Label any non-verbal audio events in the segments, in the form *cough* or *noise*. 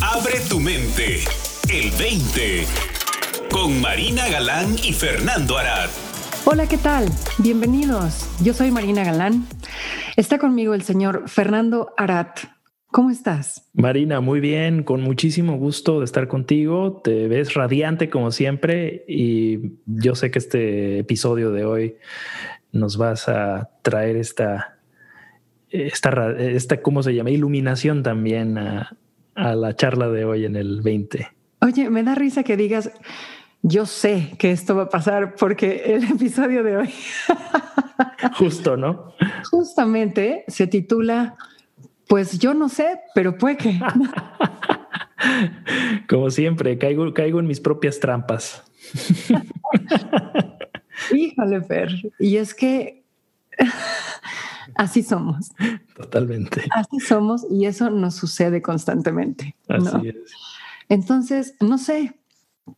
Abre tu mente. El 20. Con Marina Galán y Fernando Arad. Hola, ¿qué tal? Bienvenidos. Yo soy Marina Galán. Está conmigo el señor Fernando Arat. ¿Cómo estás? Marina, muy bien, con muchísimo gusto de estar contigo. Te ves radiante como siempre y yo sé que este episodio de hoy nos vas a traer esta esta, esta, ¿cómo se llama? Iluminación también a, a la charla de hoy en el 20. Oye, me da risa que digas, yo sé que esto va a pasar porque el episodio de hoy. *laughs* Justo, ¿no? Justamente se titula, pues yo no sé, pero puede que. *laughs* Como siempre, caigo, caigo en mis propias trampas. *laughs* Híjole, Fer. Y es que Así somos. Totalmente. Así somos y eso nos sucede constantemente. Así es. Entonces, no sé,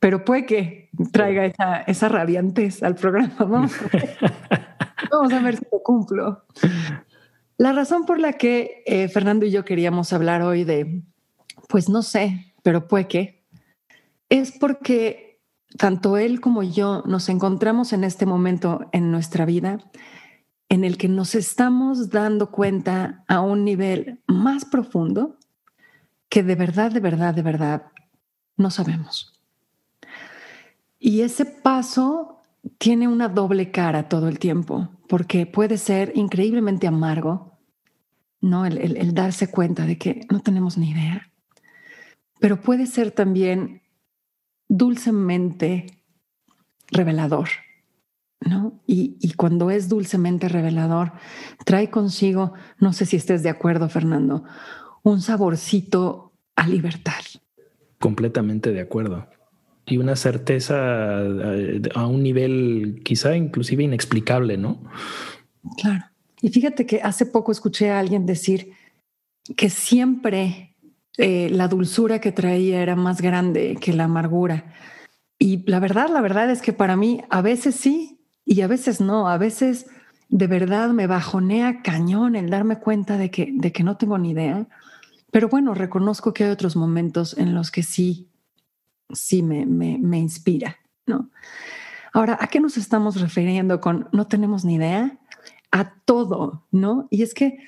pero puede que traiga esa, esa al programa. *laughs* Vamos a, ver, Vamos a ver si lo cumplo. La razón por la que eh, Fernando y yo queríamos hablar hoy de, pues no sé, pero puede que, es porque tanto él como yo nos encontramos en este momento en nuestra vida en el que nos estamos dando cuenta a un nivel más profundo que de verdad, de verdad, de verdad no sabemos. Y ese paso tiene una doble cara todo el tiempo, porque puede ser increíblemente amargo, ¿no? El, el darse cuenta de que no tenemos ni idea, pero puede ser también dulcemente revelador ¿no? Y, cuando es dulcemente revelador, trae consigo, no sé si estés de acuerdo, Fernando, un saborcito a libertad. Completamente de acuerdo. Y una certeza eh, a, un nivel quizá inclusive inexplicable, ¿no? Claro. Y fíjate que hace poco escuché a alguien decir que siempre eh, la dulzura que traía era más grande que la amargura. Y la verdad, la verdad es que para mí a veces sí, y a veces no, a veces de verdad me bajonea cañón el darme cuenta de que, de que no tengo ni idea. Pero bueno, reconozco que hay otros momentos en los que sí, sí me, me, me inspira, ¿no? Ahora, ¿a qué nos estamos refiriendo con no tenemos ni idea? A todo, ¿no? Y es que,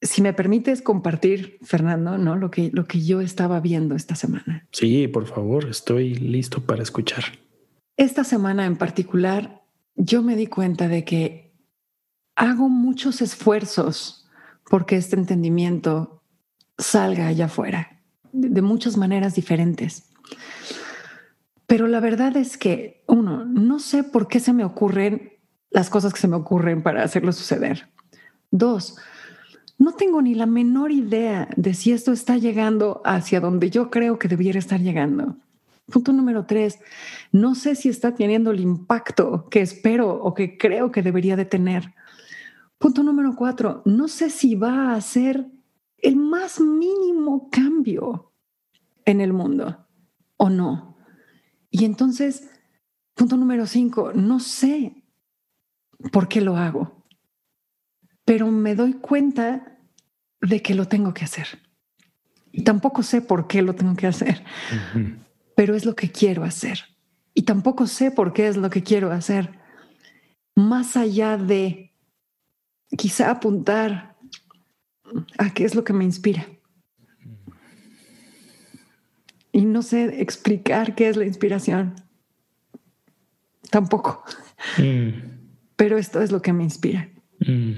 si me permites compartir, Fernando, ¿no? Lo que, lo que yo estaba viendo esta semana. Sí, por favor, estoy listo para escuchar. Esta semana en particular yo me di cuenta de que hago muchos esfuerzos porque este entendimiento salga allá afuera, de, muchas maneras diferentes. Pero la verdad es que, uno, no sé por qué se me ocurren las cosas que se me ocurren para hacerlo suceder. Dos, no tengo ni la menor idea de si esto está llegando hacia donde yo creo que debiera estar llegando. Punto número tres, no sé si está teniendo el impacto que espero o que creo que debería de tener. Punto número cuatro, no sé si va a hacer el más mínimo cambio en el mundo o no. Y entonces, punto número cinco, no sé por qué lo hago, pero me doy cuenta de que lo tengo que hacer. Y tampoco sé por qué lo tengo que hacer pero es lo que quiero hacer. Y tampoco sé por qué es lo que quiero hacer. Más allá de quizá apuntar a qué es lo que me inspira. Y no sé explicar qué es la inspiración. Tampoco. Mm. Pero esto es lo que me inspira. Mm.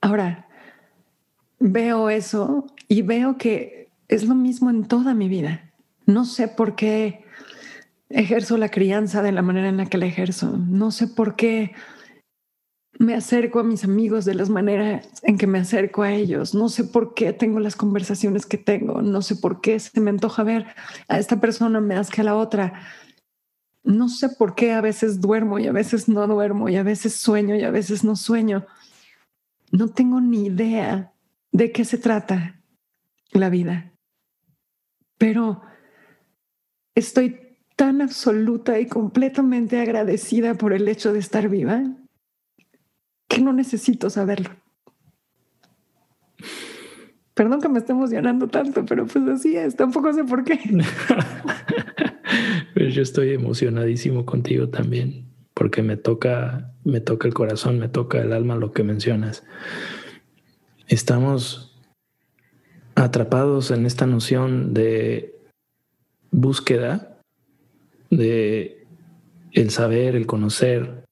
Ahora, veo eso y veo que es lo mismo en toda mi vida. No sé por qué ejerzo la crianza de la manera en la que la ejerzo. No sé por qué me acerco a mis amigos de las maneras en que me acerco a ellos. No sé por qué tengo las conversaciones que tengo. No sé por qué se me antoja ver a esta persona más que a la otra. No sé por qué a veces duermo y a veces no duermo y a veces sueño y a veces no sueño. No tengo ni idea de qué se trata la vida pero estoy tan absoluta y completamente agradecida por el hecho de estar viva que no necesito saberlo. Perdón que me esté emocionando tanto, pero pues así es, tampoco sé por qué. pues yo estoy emocionadísimo contigo también, porque me toca, me toca el corazón, me toca el alma lo que mencionas. Estamos atrapados en esta noción de búsqueda, de el saber, el conocer,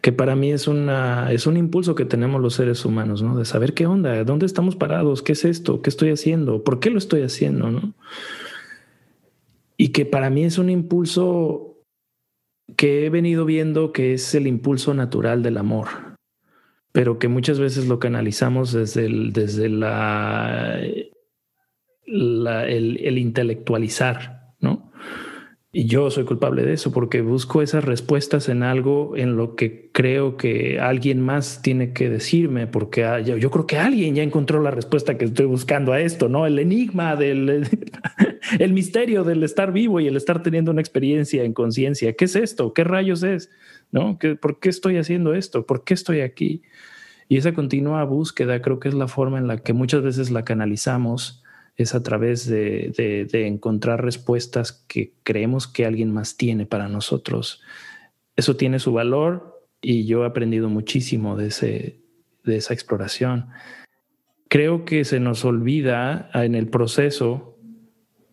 que para mí es, una, es un impulso que tenemos los seres humanos, ¿no? De saber qué onda, dónde estamos parados, qué es esto, qué estoy haciendo, por qué lo estoy haciendo, ¿no? Y que para mí es un impulso que he venido viendo que es el impulso natural del amor, pero que muchas veces lo canalizamos desde, el, desde la, el, el intelectualizar, ¿no? Y yo soy culpable de eso porque busco esas respuestas en algo en lo que creo que alguien más tiene que decirme, porque yo, creo que alguien ya encontró la respuesta que estoy buscando a esto, ¿no? El enigma del *laughs* el misterio del estar vivo y el estar teniendo una experiencia en conciencia. ¿Qué es esto? ¿Qué rayos es? ¿No? ¿Por qué estoy haciendo esto? ¿Por qué estoy aquí? Y esa continua búsqueda creo que es la forma en la que muchas veces la canalizamos es a través de, encontrar respuestas que creemos que alguien más tiene para nosotros. Eso tiene su valor y yo he aprendido muchísimo de, ese, de esa exploración. Creo que se nos olvida en el proceso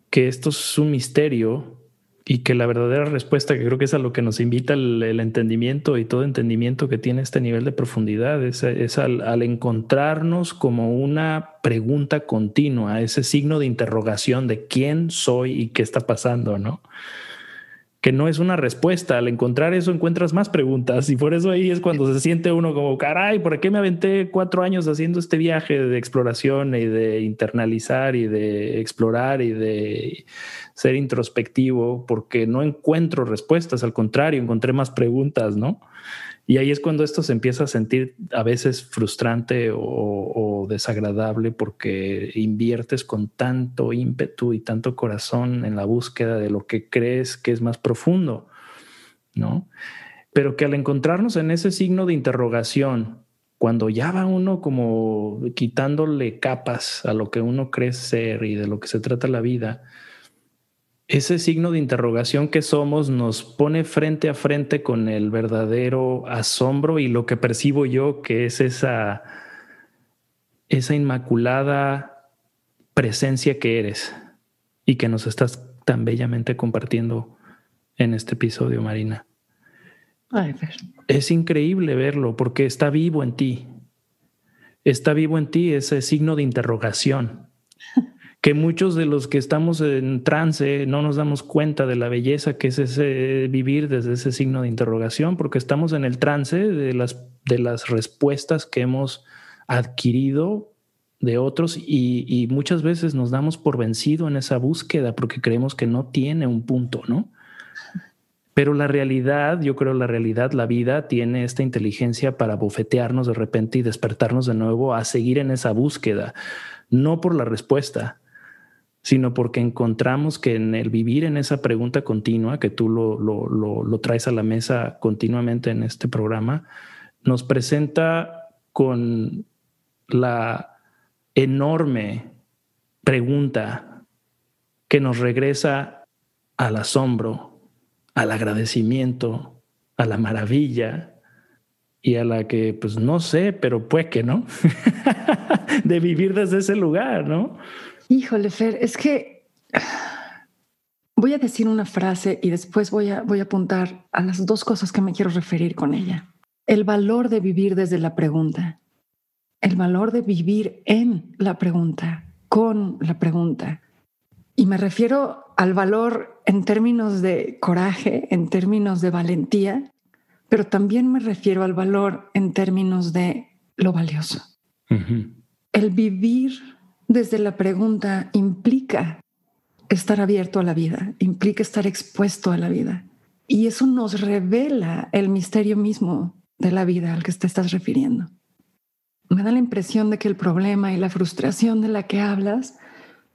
que esto es un misterio y que la verdadera respuesta, que creo que es a lo que nos invita el, entendimiento y todo entendimiento que tiene este nivel de profundidad, es, al, al, encontrarnos como una pregunta continua, ese signo de interrogación de quién soy y qué está pasando, ¿no? Que no es una respuesta. Al encontrar eso encuentras más preguntas y por eso ahí es cuando se siente uno como, caray, ¿por qué me aventé cuatro años haciendo este viaje de exploración y de internalizar y de explorar y de ser introspectivo? Porque no encuentro respuestas, al contrario, encontré más preguntas, ¿no? Y ahí es cuando esto se empieza a sentir a veces frustrante o, desagradable porque inviertes con tanto ímpetu y tanto corazón en la búsqueda de lo que crees que es más profundo, ¿no? Pero que al encontrarnos en ese signo de interrogación, cuando ya va uno como quitándole capas a lo que uno cree ser y de lo que se trata la vida, ese signo de interrogación que somos nos pone frente a frente con el verdadero asombro y lo que percibo yo que es esa, esa inmaculada presencia que eres y que nos estás tan bellamente compartiendo en este episodio, Marina. es increíble verlo porque está vivo en ti. Está vivo en ti ese signo de interrogación *laughs* que muchos de los que estamos en trance no nos damos cuenta de la belleza que es ese vivir desde ese signo de interrogación, porque estamos en el trance de las, de las respuestas que hemos adquirido de otros y, muchas veces nos damos por vencido en esa búsqueda porque creemos que no tiene un punto, ¿no? Pero la realidad, yo creo la realidad, la vida tiene esta inteligencia para bofetearnos de repente y despertarnos de nuevo a seguir en esa búsqueda, no por la respuesta, sino porque encontramos que en el vivir en esa pregunta continua, que tú lo, lo, traes a la mesa continuamente en este programa, nos presenta con la enorme pregunta que nos regresa al asombro, al agradecimiento, a la maravilla y a la que, pues no sé, pero pues que no, *laughs* de vivir desde ese lugar, ¿no? Híjole, Fer, es que voy a decir una frase y después voy a, voy a apuntar a las dos cosas que me quiero referir con ella. El valor de vivir desde la pregunta, el valor de vivir en la pregunta, con la pregunta. Y me refiero al valor en términos de coraje, en términos de valentía, pero también me refiero al valor en términos de lo valioso. El vivir desde la pregunta implica estar abierto a la vida, implica estar expuesto a la vida. Y eso nos revela el misterio mismo de la vida al que te estás refiriendo. Me da la impresión de que el problema y la frustración de la que hablas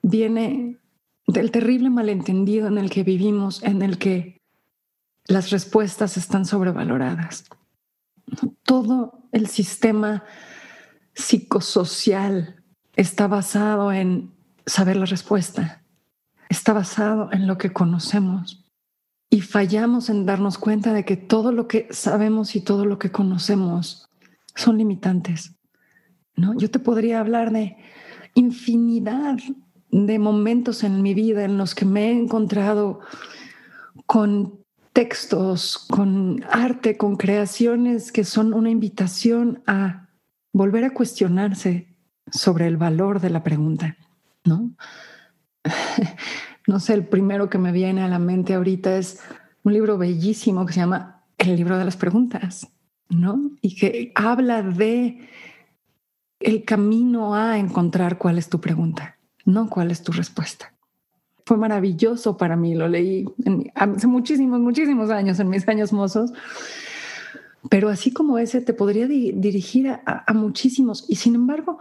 viene del terrible malentendido en el que vivimos, en el que las respuestas están sobrevaloradas. Todo el sistema psicosocial está basado en saber la respuesta, está basado en lo que conocemos y fallamos en darnos cuenta de que todo lo que sabemos y todo lo que conocemos son limitantes. ¿no? Yo te podría hablar de infinidad de momentos en mi vida en los que me he encontrado con textos, con arte, con creaciones que son una invitación a volver a cuestionarse sobre el valor de la pregunta, ¿no? *laughs* no sé, el primero que me viene a la mente ahorita es un libro bellísimo que se llama El libro de las preguntas, ¿no? Y que habla de el camino a encontrar cuál es tu pregunta, no cuál es tu respuesta. Fue maravilloso para mí, lo leí hace muchísimos, muchísimos años, en mis años mozos, pero así como ese te podría dirigir a, muchísimos y sin embargo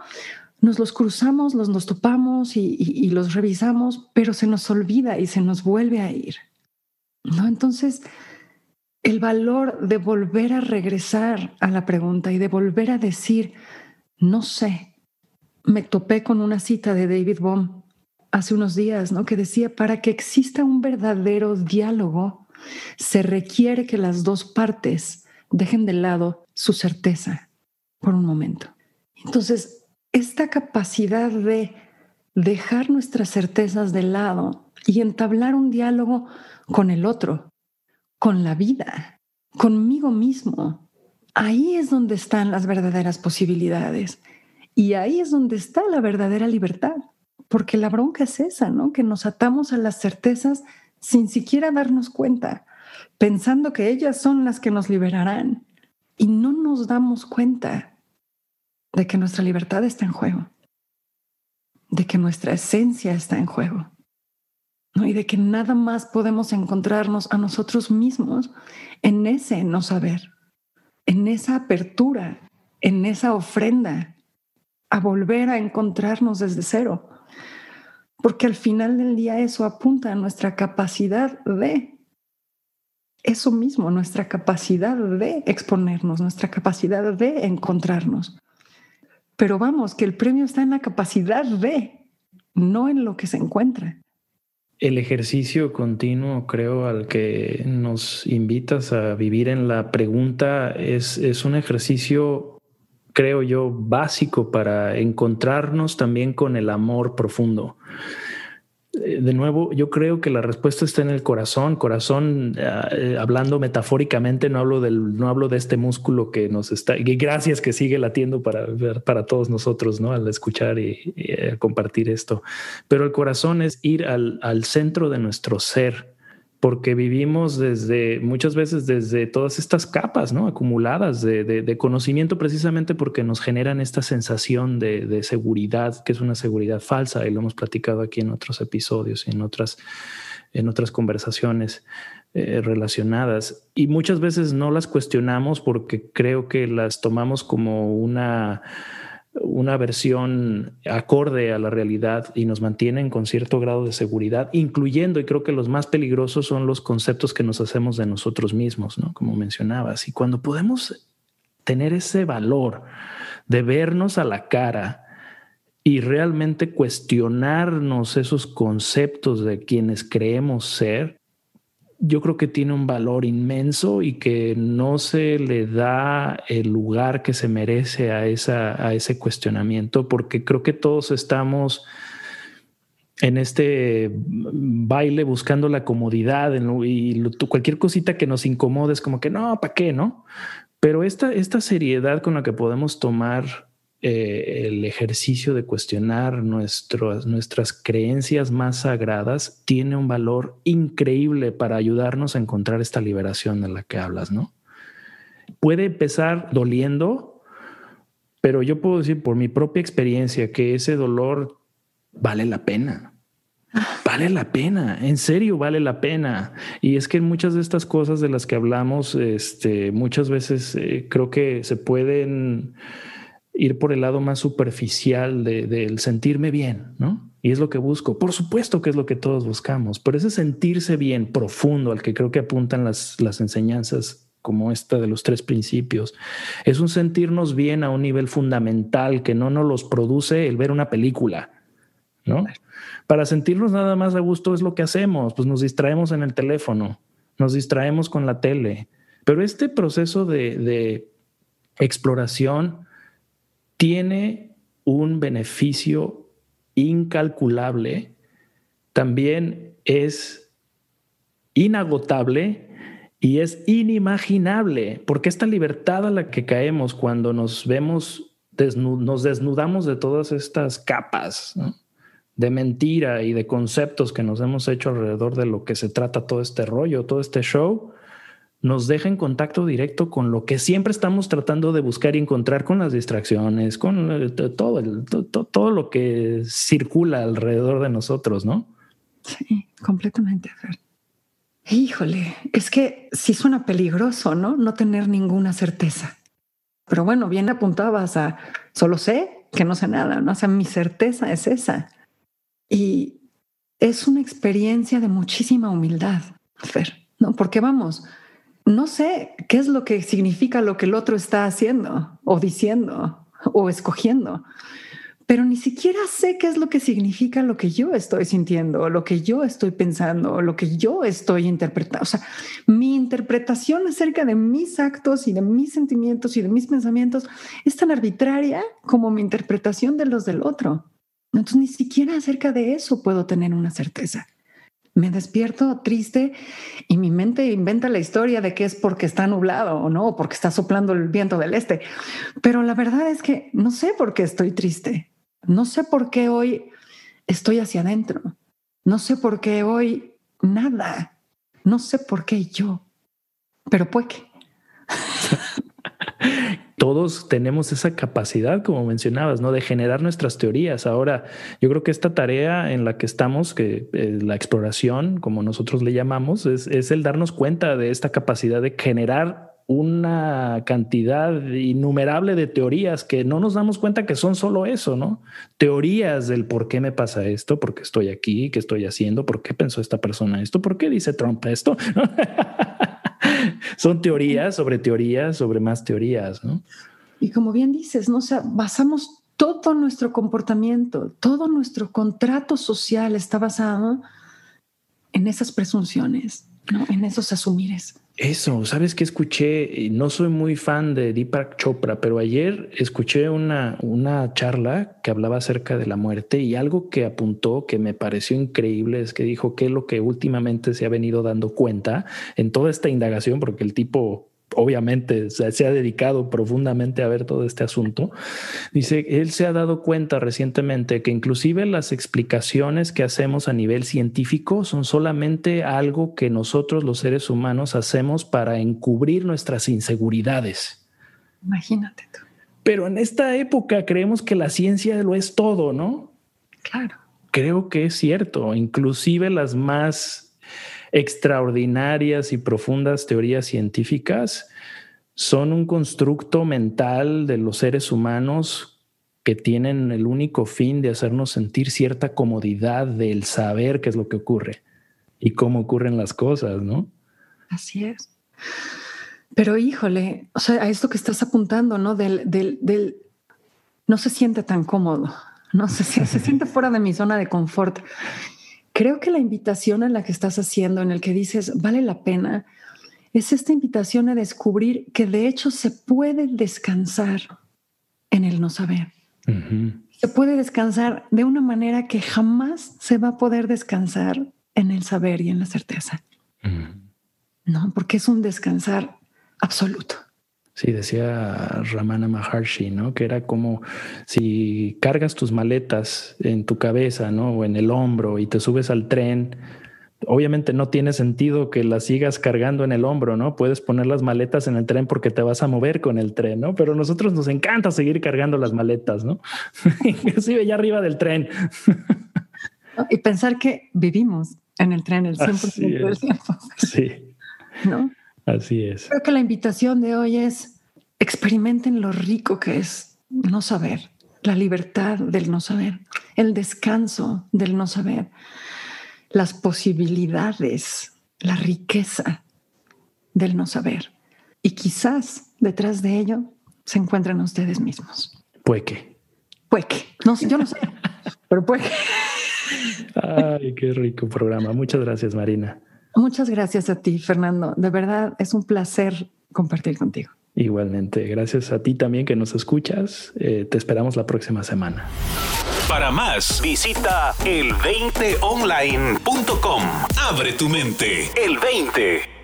nos los cruzamos, los nos topamos y, los revisamos, pero se nos olvida y se nos vuelve a ir. ¿no? Entonces, el valor de volver a regresar a la pregunta y de volver a decir, no sé, me topé con una cita de David Bohm hace unos días, ¿no? Que decía, para que exista un verdadero diálogo, se requiere que las dos partes dejen de lado su certeza por un momento. Entonces, esta capacidad de dejar nuestras certezas de lado y entablar un diálogo con el otro, con la vida, conmigo mismo, ahí es donde están las verdaderas posibilidades y ahí es donde está la verdadera libertad, porque la bronca es esa, ¿no? Que nos atamos a las certezas sin siquiera darnos cuenta, pensando que ellas son las que nos liberarán y no nos damos cuenta de que nuestra libertad está en juego, de que nuestra esencia está en juego. ¿no? y de que nada más podemos encontrarnos a nosotros mismos en ese no saber en esa apertura, en esa ofrenda, a volver a encontrarnos desde cero. Porque al final del día eso apunta a nuestra capacidad de eso mismo, nuestra capacidad de exponernos, nuestra capacidad de encontrarnos. Pero vamos, que el premio está en la capacidad de, no en lo que se encuentra el ejercicio continuo, creo, al que nos invitas a vivir en la pregunta es, es un ejercicio, creo yo, básico para encontrarnos también con el amor profundo. Eh, de nuevo, yo creo que la respuesta está en el corazón. Corazón, eh, hablando metafóricamente, no hablo del, no hablo de este músculo que nos está. Y gracias que sigue latiendo para para todos nosotros, no al escuchar y, eh, compartir esto. Pero el corazón es ir al, al centro de nuestro ser porque vivimos desde muchas veces desde todas estas capas acumuladas de, conocimiento precisamente porque nos generan esta sensación de, seguridad que es una seguridad falsa y lo hemos platicado aquí en otros episodios y en otras, en otras conversaciones eh, relacionadas. Y muchas veces no las cuestionamos porque creo que las tomamos como una una versión acorde a la realidad y nos mantienen con cierto grado de seguridad, incluyendo, y creo que los más peligrosos son los conceptos que nos hacemos de nosotros mismos, ¿no? Como mencionabas. Y cuando podemos tener ese valor de vernos a la cara y realmente cuestionarnos esos conceptos de quienes creemos ser, yo creo que tiene un valor inmenso y que no se le da el lugar que se merece a, esa, a ese cuestionamiento, porque creo que todos estamos en este baile buscando la comodidad y cualquier cosita que nos incomode es como que no, ¿para qué? No? Pero esta, esta seriedad con la que podemos tomar eh, el ejercicio de cuestionar nuestras creencias más sagradas tiene un valor increíble para ayudarnos a encontrar esta liberación de la que hablas, ¿no? Puede empezar doliendo, pero yo puedo decir por mi propia experiencia que ese dolor vale la pena. Vale la pena, en serio vale la pena. Y es que muchas de estas cosas de las que hablamos, este, muchas veces eh, creo que se pueden ir por el lado más superficial del sentirme bien, ¿no? Y es lo que busco. Por supuesto que es lo que todos buscamos, pero ese sentirse bien profundo al que creo que apuntan las, las enseñanzas como esta de los tres principios. Es un sentirnos bien a un nivel fundamental que no nos los produce el ver una película, ¿no? Para sentirnos nada más a gusto es lo que hacemos, pues nos distraemos en el teléfono, nos distraemos con la tele, pero este proceso de, de exploración tiene un beneficio incalculable, también es inagotable y es inimaginable, porque esta libertad a la que caemos cuando nos vemos, nos desnudamos de todas estas capas de mentira y de conceptos que nos hemos hecho alrededor de lo que se trata todo este rollo, todo este show, nos deja en contacto directo con lo que siempre estamos tratando de buscar y encontrar con las distracciones, con eh, todo, todo lo que circula alrededor de nosotros, ¿no? Sí, completamente. Híjole, es que sí suena peligroso, ¿no? No tener ninguna certeza. Pero bueno, bien apuntabas a solo sé que no sé nada, ¿no? O sea, mi certeza es esa. Y es una experiencia de muchísima humildad, Fer, ¿no? Porque vamos, no sé qué es lo que significa lo que el otro está haciendo o diciendo o escogiendo pero ni siquiera sé qué es lo que significa lo que yo estoy sintiendo, lo que yo estoy pensando, lo que yo estoy interpretando. O sea, mi interpretación acerca de mis actos y de mis sentimientos y de mis pensamientos es tan arbitraria como mi interpretación de los del otro. Entonces, ni siquiera acerca de eso puedo tener una certeza. Me despierto triste y mi mente inventa la historia de que es porque está nublado o no, porque está soplando el viento del este. Pero la verdad es que no sé por qué estoy triste. No sé por qué hoy estoy hacia adentro. No sé por qué hoy nada. No sé por qué yo. Pero pues que. Todos tenemos esa capacidad, como mencionabas, ¿no? De generar nuestras teorías. Ahora, yo creo que esta tarea en la que estamos, que eh, la exploración, como nosotros le llamamos, es, es el darnos cuenta de esta capacidad de generar una cantidad innumerable de teorías que no nos damos cuenta que son solo eso, ¿no? Teorías del por qué me pasa esto, por qué estoy aquí, qué estoy haciendo, por qué pensó esta persona esto, por qué dice Trump esto. *laughs* *laughs* son teorías sobre teorías sobre más teorías, ¿no? Y como bien dices, ¿no? O basamos todo nuestro comportamiento, todo nuestro contrato social está basado en esas presunciones, ¿no? En esos asumires. Eso, sabes que escuché, no soy muy fan de Deepak Chopra, pero ayer escuché una, una charla que hablaba acerca de la muerte y algo que apuntó que me pareció increíble es que dijo que lo que últimamente se ha venido dando cuenta en toda esta indagación, porque el tipo obviamente se ha dedicado profundamente a ver todo este asunto, dice, él se ha dado cuenta recientemente que inclusive las explicaciones que hacemos a nivel científico son solamente algo que nosotros los seres humanos hacemos para encubrir nuestras inseguridades. Imagínate tú. Pero en esta época creemos que la ciencia lo es todo, ¿no? Claro. Creo que es cierto, inclusive las más extraordinarias y profundas teorías científicas son un constructo mental de los seres humanos que tienen el único fin de hacernos sentir cierta comodidad del saber qué es lo que ocurre y cómo ocurren las cosas, ¿no? Así es. Pero híjole, o sea, a esto que estás apuntando, ¿no? Del, del, no se siente tan cómodo, no se, se siente fuera de mi zona de confort. Creo que la invitación a la que estás haciendo, en el que dices, vale la pena, es esta invitación a descubrir que de hecho se puede descansar en el no saber. Se puede descansar de una manera que jamás se va a poder descansar en el saber y en la certeza. No, porque es un descansar absoluto. Sí, decía Ramana Maharshi, ¿no? Que era como si cargas tus maletas en tu cabeza, ¿no? O en el hombro y te subes al tren. Obviamente no tiene sentido que las sigas cargando en el hombro, ¿no? Puedes poner las maletas en el tren porque te vas a mover con el tren, ¿no? Pero a nosotros nos encanta seguir cargando las maletas, ¿no? *laughs* Inclusive ya arriba del tren. y pensar que vivimos en el tren el 100% del tiempo. Sí. ¿No? Así es. Creo que la invitación de hoy es experimenten lo rico que es no saber, la libertad del no saber, el descanso del no saber, las posibilidades, la riqueza del no saber. y quizás detrás de ello se encuentren ustedes mismos. Puede que. Puede que. No, yo no sé, pero puede que. Ay, qué rico programa. Muchas gracias, Marina. Muchas gracias a ti, Fernando. De verdad es un placer compartir contigo. Igualmente, gracias a ti también que nos escuchas. Eh, te esperamos la próxima semana. Para más, visita el20online.com. Abre tu mente. El 20.